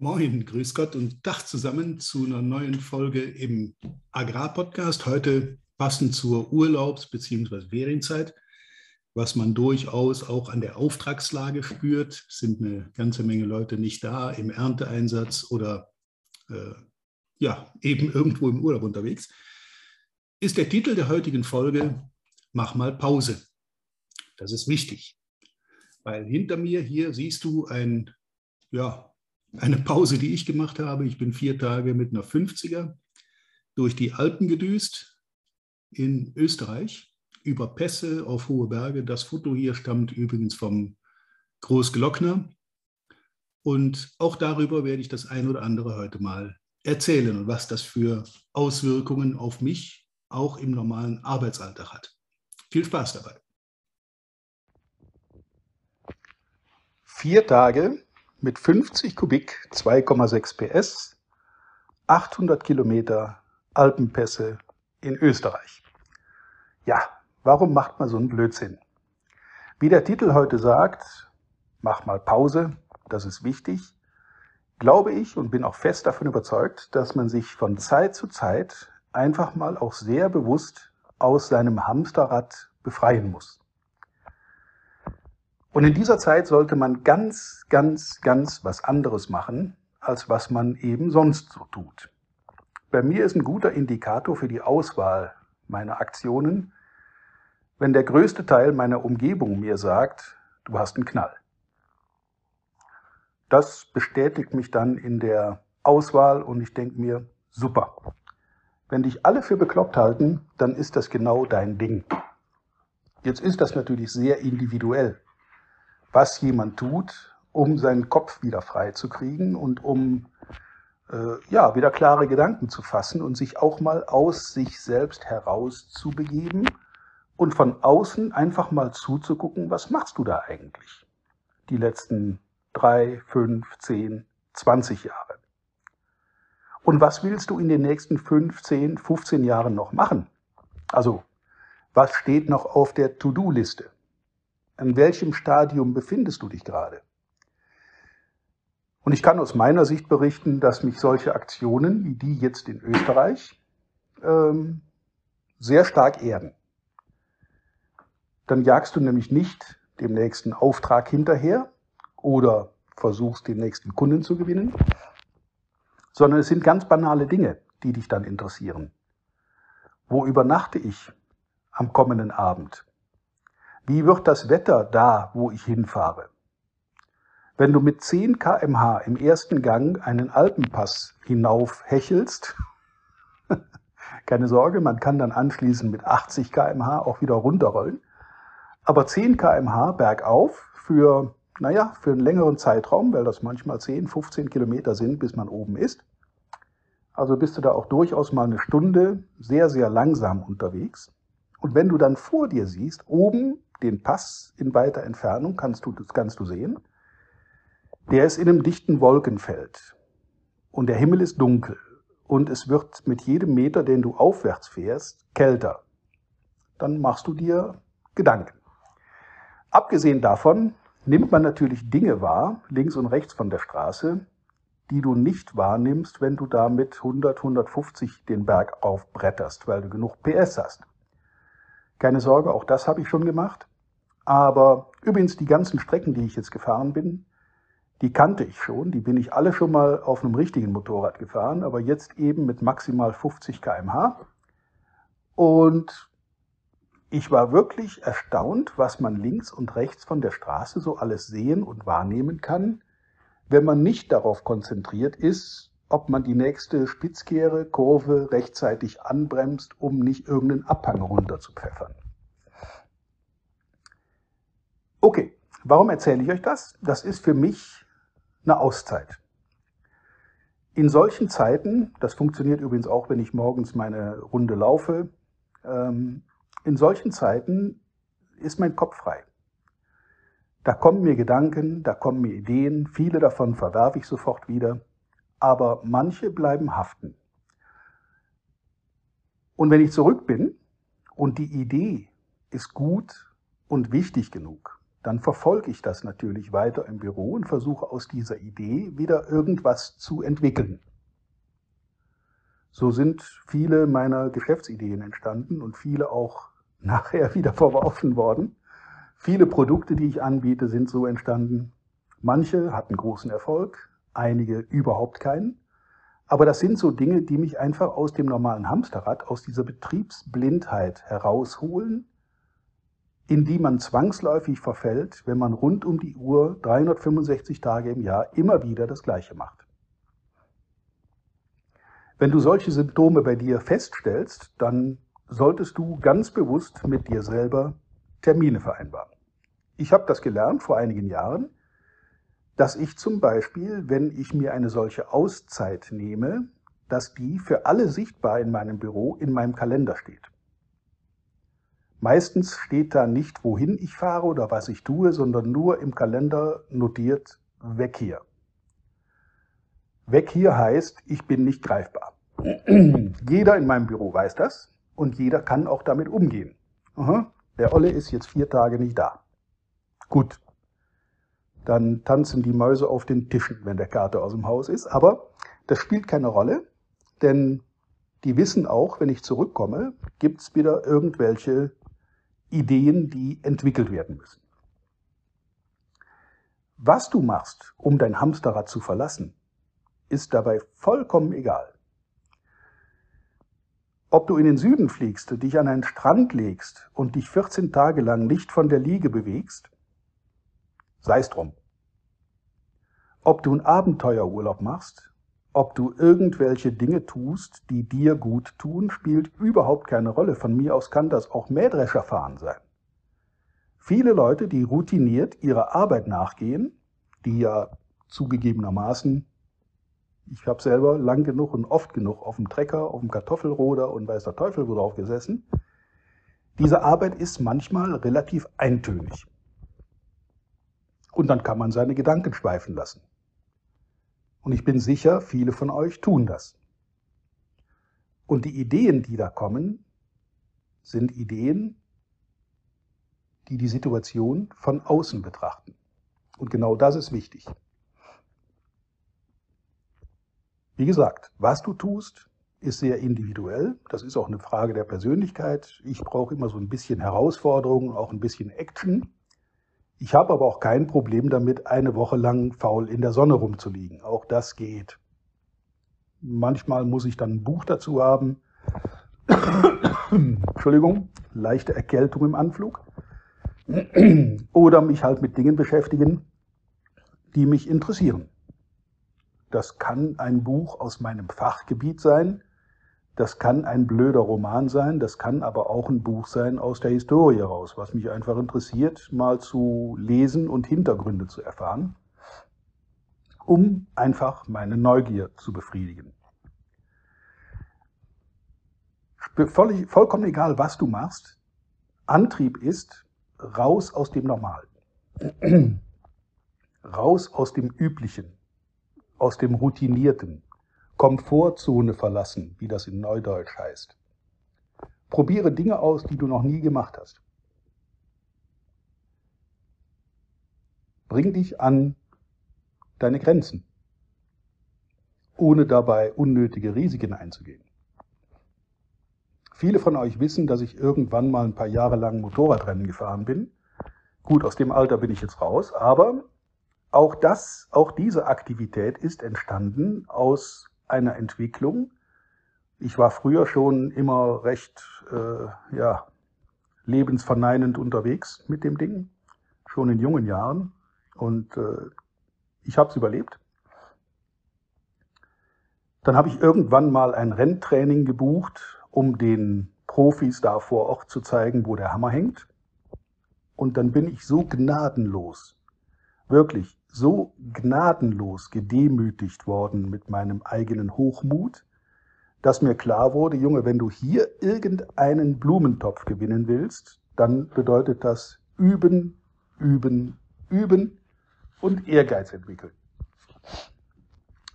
Moin, grüß Gott und Dach zusammen zu einer neuen Folge im Agrarpodcast. Heute passend zur Urlaubs- bzw. Ferienzeit. Was man durchaus auch an der Auftragslage spürt, sind eine ganze Menge Leute nicht da im Ernteeinsatz oder äh, ja, eben irgendwo im Urlaub unterwegs. Ist der Titel der heutigen Folge Mach mal Pause. Das ist wichtig, weil hinter mir hier siehst du ein ja, eine Pause, die ich gemacht habe. Ich bin vier Tage mit einer 50er durch die Alpen gedüst in Österreich, über Pässe auf hohe Berge. Das Foto hier stammt übrigens vom Großglockner. Und auch darüber werde ich das ein oder andere heute mal erzählen und was das für Auswirkungen auf mich auch im normalen Arbeitsalltag hat. Viel Spaß dabei. Vier Tage mit 50 Kubik 2,6 PS, 800 Kilometer Alpenpässe in Österreich. Ja, warum macht man so einen Blödsinn? Wie der Titel heute sagt, mach mal Pause, das ist wichtig, glaube ich und bin auch fest davon überzeugt, dass man sich von Zeit zu Zeit einfach mal auch sehr bewusst aus seinem Hamsterrad befreien muss. Und in dieser Zeit sollte man ganz, ganz, ganz was anderes machen, als was man eben sonst so tut. Bei mir ist ein guter Indikator für die Auswahl meiner Aktionen, wenn der größte Teil meiner Umgebung mir sagt, du hast einen Knall. Das bestätigt mich dann in der Auswahl und ich denke mir, super. Wenn dich alle für bekloppt halten, dann ist das genau dein Ding. Jetzt ist das natürlich sehr individuell was jemand tut, um seinen Kopf wieder frei zu kriegen und um äh, ja, wieder klare Gedanken zu fassen und sich auch mal aus sich selbst heraus zu begeben und von außen einfach mal zuzugucken, was machst du da eigentlich die letzten drei, fünf, zehn, zwanzig Jahre. Und was willst du in den nächsten fünf, zehn, 15 Jahren noch machen? Also, was steht noch auf der To-Do-Liste? An welchem Stadium befindest du dich gerade? Und ich kann aus meiner Sicht berichten, dass mich solche Aktionen wie die jetzt in Österreich ähm, sehr stark erden. Dann jagst du nämlich nicht dem nächsten Auftrag hinterher oder versuchst den nächsten Kunden zu gewinnen, sondern es sind ganz banale Dinge, die dich dann interessieren. Wo übernachte ich am kommenden Abend? Wie wird das Wetter da, wo ich hinfahre? Wenn du mit 10 kmh im ersten Gang einen Alpenpass hinauf hechelst, keine Sorge, man kann dann anschließend mit 80 kmh auch wieder runterrollen, aber 10 kmh bergauf für, naja, für einen längeren Zeitraum, weil das manchmal 10, 15 Kilometer sind, bis man oben ist. Also bist du da auch durchaus mal eine Stunde sehr, sehr langsam unterwegs. Und wenn du dann vor dir siehst, oben den Pass in weiter Entfernung, kannst du, das kannst du sehen. Der ist in einem dichten Wolkenfeld. Und der Himmel ist dunkel. Und es wird mit jedem Meter, den du aufwärts fährst, kälter. Dann machst du dir Gedanken. Abgesehen davon nimmt man natürlich Dinge wahr, links und rechts von der Straße, die du nicht wahrnimmst, wenn du da mit 100, 150 den Berg aufbretterst, weil du genug PS hast. Keine Sorge, auch das habe ich schon gemacht. Aber übrigens, die ganzen Strecken, die ich jetzt gefahren bin, die kannte ich schon. Die bin ich alle schon mal auf einem richtigen Motorrad gefahren, aber jetzt eben mit maximal 50 kmh. Und ich war wirklich erstaunt, was man links und rechts von der Straße so alles sehen und wahrnehmen kann, wenn man nicht darauf konzentriert ist, ob man die nächste Spitzkehre, Kurve rechtzeitig anbremst, um nicht irgendeinen Abhang runter zu pfeffern. Okay, warum erzähle ich euch das? Das ist für mich eine Auszeit. In solchen Zeiten, das funktioniert übrigens auch, wenn ich morgens meine Runde laufe, ähm, in solchen Zeiten ist mein Kopf frei. Da kommen mir Gedanken, da kommen mir Ideen, viele davon verwerfe ich sofort wieder aber manche bleiben haften. Und wenn ich zurück bin und die Idee ist gut und wichtig genug, dann verfolge ich das natürlich weiter im Büro und versuche aus dieser Idee wieder irgendwas zu entwickeln. So sind viele meiner Geschäftsideen entstanden und viele auch nachher wieder verworfen worden. Viele Produkte, die ich anbiete, sind so entstanden. Manche hatten großen Erfolg, einige überhaupt keinen. Aber das sind so Dinge, die mich einfach aus dem normalen Hamsterrad, aus dieser Betriebsblindheit herausholen, in die man zwangsläufig verfällt, wenn man rund um die Uhr 365 Tage im Jahr immer wieder das Gleiche macht. Wenn du solche Symptome bei dir feststellst, dann solltest du ganz bewusst mit dir selber Termine vereinbaren. Ich habe das gelernt vor einigen Jahren, dass ich zum Beispiel, wenn ich mir eine solche Auszeit nehme, dass die für alle sichtbar in meinem Büro in meinem Kalender steht. Meistens steht da nicht, wohin ich fahre oder was ich tue, sondern nur im Kalender notiert, weg hier. Weg hier heißt, ich bin nicht greifbar. jeder in meinem Büro weiß das und jeder kann auch damit umgehen. Aha, der Olle ist jetzt vier Tage nicht da. Gut, dann tanzen die Mäuse auf den Tischen, wenn der Kater aus dem Haus ist. Aber das spielt keine Rolle, denn die wissen auch, wenn ich zurückkomme, gibt's wieder irgendwelche Ideen, die entwickelt werden müssen. Was du machst, um dein Hamsterrad zu verlassen, ist dabei vollkommen egal. Ob du in den Süden fliegst, dich an einen Strand legst und dich 14 Tage lang nicht von der Liege bewegst, sei es drum. Ob du einen Abenteuerurlaub machst, ob du irgendwelche Dinge tust, die dir gut tun, spielt überhaupt keine Rolle. Von mir aus kann das auch Mähdrescher fahren sein. Viele Leute, die routiniert ihrer Arbeit nachgehen, die ja zugegebenermaßen ich habe selber lang genug und oft genug auf dem Trecker, auf dem Kartoffelroder und weiß der Teufel wo drauf gesessen. Diese Arbeit ist manchmal relativ eintönig. Und dann kann man seine Gedanken schweifen lassen. Und ich bin sicher, viele von euch tun das. Und die Ideen, die da kommen, sind Ideen, die die Situation von außen betrachten. Und genau das ist wichtig. Wie gesagt, was du tust, ist sehr individuell. Das ist auch eine Frage der Persönlichkeit. Ich brauche immer so ein bisschen Herausforderung, auch ein bisschen Action. Ich habe aber auch kein Problem damit, eine Woche lang faul in der Sonne rumzuliegen. Auch das geht. Manchmal muss ich dann ein Buch dazu haben. Entschuldigung, leichte Erkältung im Anflug. Oder mich halt mit Dingen beschäftigen, die mich interessieren. Das kann ein Buch aus meinem Fachgebiet sein, das kann ein blöder Roman sein, das kann aber auch ein Buch sein aus der Historie raus, was mich einfach interessiert, mal zu lesen und Hintergründe zu erfahren, um einfach meine Neugier zu befriedigen. Voll, vollkommen egal, was du machst, Antrieb ist raus aus dem Normalen, raus aus dem Üblichen, aus dem Routinierten, Komfortzone verlassen, wie das in Neudeutsch heißt. Probiere Dinge aus, die du noch nie gemacht hast. Bring dich an deine Grenzen, ohne dabei unnötige Risiken einzugehen. Viele von euch wissen, dass ich irgendwann mal ein paar Jahre lang Motorradrennen gefahren bin. Gut, aus dem Alter bin ich jetzt raus, aber auch das, auch diese Aktivität ist entstanden aus einer Entwicklung. Ich war früher schon immer recht, äh, ja, lebensverneinend unterwegs mit dem Ding, schon in jungen Jahren. Und äh, ich habe es überlebt. Dann habe ich irgendwann mal ein Renntraining gebucht, um den Profis da vor Ort zu zeigen, wo der Hammer hängt. Und dann bin ich so gnadenlos wirklich so gnadenlos gedemütigt worden mit meinem eigenen Hochmut, dass mir klar wurde, Junge, wenn du hier irgendeinen Blumentopf gewinnen willst, dann bedeutet das üben, üben, üben und Ehrgeiz entwickeln.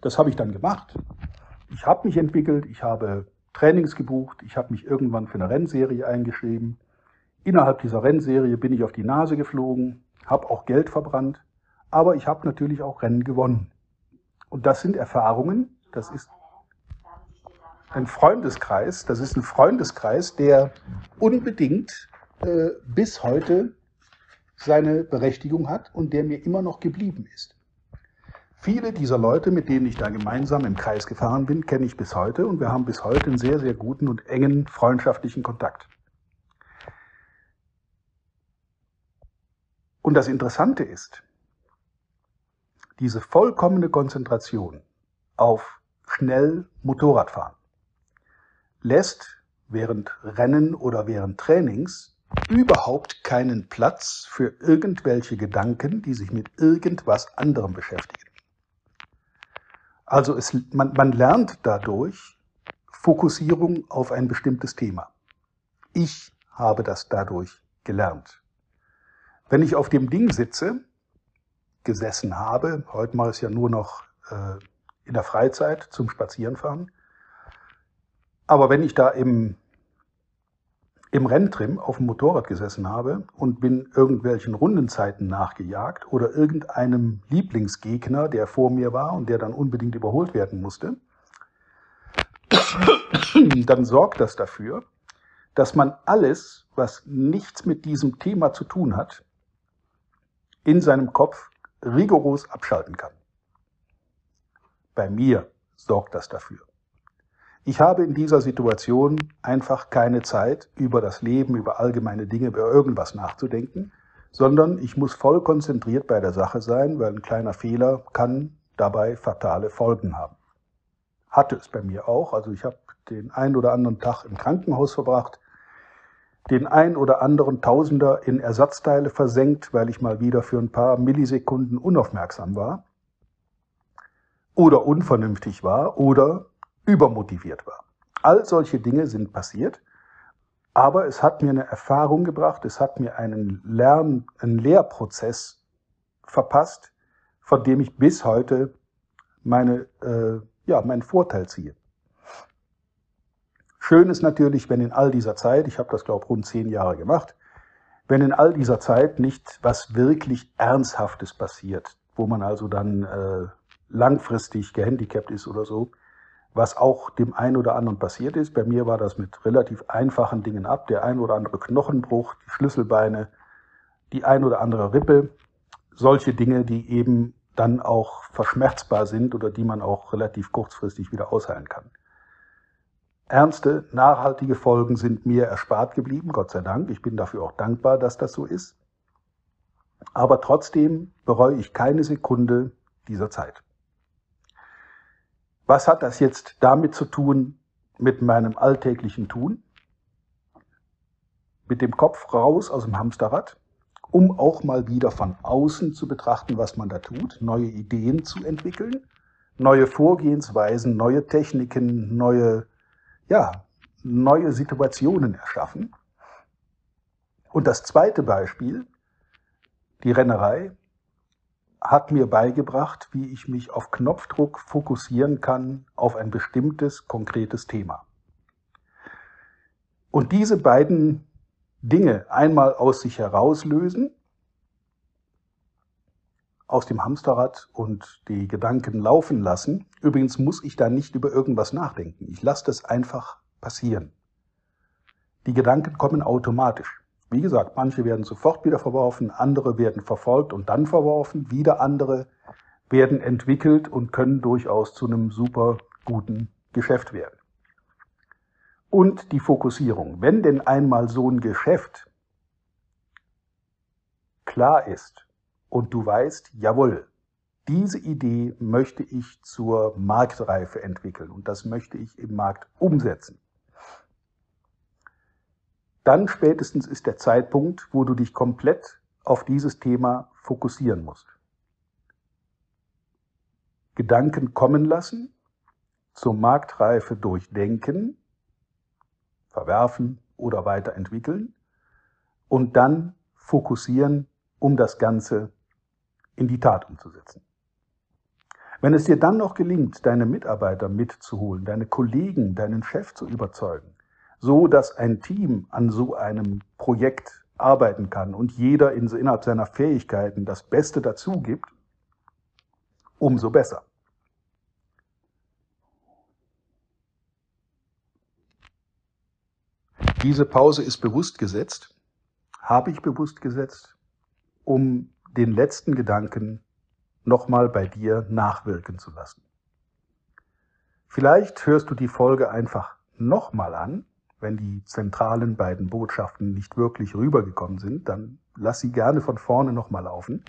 Das habe ich dann gemacht. Ich habe mich entwickelt, ich habe Trainings gebucht, ich habe mich irgendwann für eine Rennserie eingeschrieben. Innerhalb dieser Rennserie bin ich auf die Nase geflogen, habe auch Geld verbrannt, aber ich habe natürlich auch Rennen gewonnen. Und das sind Erfahrungen, das ist ein Freundeskreis, das ist ein Freundeskreis, der unbedingt äh, bis heute seine Berechtigung hat und der mir immer noch geblieben ist. Viele dieser Leute, mit denen ich da gemeinsam im Kreis gefahren bin, kenne ich bis heute und wir haben bis heute einen sehr, sehr guten und engen freundschaftlichen Kontakt. Und das Interessante ist, diese vollkommene Konzentration auf schnell Motorradfahren lässt während Rennen oder während Trainings überhaupt keinen Platz für irgendwelche Gedanken, die sich mit irgendwas anderem beschäftigen. Also es, man, man lernt dadurch Fokussierung auf ein bestimmtes Thema. Ich habe das dadurch gelernt. Wenn ich auf dem Ding sitze, gesessen habe, heute mal ist ja nur noch äh, in der Freizeit zum Spazierenfahren, aber wenn ich da im im Renntrim auf dem Motorrad gesessen habe und bin irgendwelchen Rundenzeiten nachgejagt oder irgendeinem Lieblingsgegner, der vor mir war und der dann unbedingt überholt werden musste, dann sorgt das dafür, dass man alles, was nichts mit diesem Thema zu tun hat, in seinem Kopf rigoros abschalten kann. Bei mir sorgt das dafür. Ich habe in dieser Situation einfach keine Zeit, über das Leben, über allgemeine Dinge, über irgendwas nachzudenken, sondern ich muss voll konzentriert bei der Sache sein, weil ein kleiner Fehler kann dabei fatale Folgen haben. Hatte es bei mir auch. Also ich habe den einen oder anderen Tag im Krankenhaus verbracht, den ein oder anderen Tausender in Ersatzteile versenkt, weil ich mal wieder für ein paar Millisekunden unaufmerksam war oder unvernünftig war oder übermotiviert war. All solche Dinge sind passiert, aber es hat mir eine Erfahrung gebracht, es hat mir einen Lern-, einen Lehrprozess verpasst, von dem ich bis heute meine, äh, ja, meinen Vorteil ziehe. Schön ist natürlich, wenn in all dieser Zeit, ich habe das glaube rund zehn Jahre gemacht, wenn in all dieser Zeit nicht was wirklich Ernsthaftes passiert, wo man also dann äh, langfristig gehandicapt ist oder so, was auch dem einen oder anderen passiert ist. Bei mir war das mit relativ einfachen Dingen ab. Der ein oder andere Knochenbruch, die Schlüsselbeine, die ein oder andere Rippe. Solche Dinge, die eben dann auch verschmerzbar sind oder die man auch relativ kurzfristig wieder ausheilen kann. Ernste, nachhaltige Folgen sind mir erspart geblieben, Gott sei Dank. Ich bin dafür auch dankbar, dass das so ist. Aber trotzdem bereue ich keine Sekunde dieser Zeit. Was hat das jetzt damit zu tun mit meinem alltäglichen Tun? Mit dem Kopf raus aus dem Hamsterrad, um auch mal wieder von außen zu betrachten, was man da tut, neue Ideen zu entwickeln, neue Vorgehensweisen, neue Techniken, neue, ja, neue Situationen erschaffen. Und das zweite Beispiel, die Rennerei, hat mir beigebracht, wie ich mich auf Knopfdruck fokussieren kann auf ein bestimmtes, konkretes Thema. Und diese beiden Dinge einmal aus sich herauslösen, aus dem Hamsterrad und die Gedanken laufen lassen. Übrigens muss ich da nicht über irgendwas nachdenken. Ich lasse das einfach passieren. Die Gedanken kommen automatisch. Wie gesagt, manche werden sofort wieder verworfen, andere werden verfolgt und dann verworfen, wieder andere werden entwickelt und können durchaus zu einem super guten Geschäft werden. Und die Fokussierung. Wenn denn einmal so ein Geschäft klar ist und du weißt, jawohl, diese Idee möchte ich zur Marktreife entwickeln und das möchte ich im Markt umsetzen dann spätestens ist der Zeitpunkt, wo du dich komplett auf dieses Thema fokussieren musst. Gedanken kommen lassen, zur Marktreife durchdenken, verwerfen oder weiterentwickeln und dann fokussieren, um das Ganze in die Tat umzusetzen. Wenn es dir dann noch gelingt, deine Mitarbeiter mitzuholen, deine Kollegen, deinen Chef zu überzeugen, so dass ein Team an so einem Projekt arbeiten kann und jeder innerhalb seiner Fähigkeiten das Beste dazu gibt, umso besser. Diese Pause ist bewusst gesetzt, habe ich bewusst gesetzt, um den letzten Gedanken nochmal bei dir nachwirken zu lassen. Vielleicht hörst du die Folge einfach nochmal an, wenn die zentralen beiden Botschaften nicht wirklich rübergekommen sind, dann lass sie gerne von vorne nochmal laufen.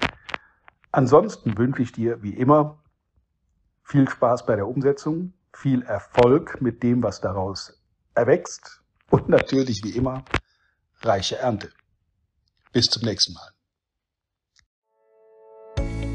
Ansonsten wünsche ich dir wie immer viel Spaß bei der Umsetzung, viel Erfolg mit dem, was daraus erwächst und natürlich wie immer reiche Ernte. Bis zum nächsten Mal.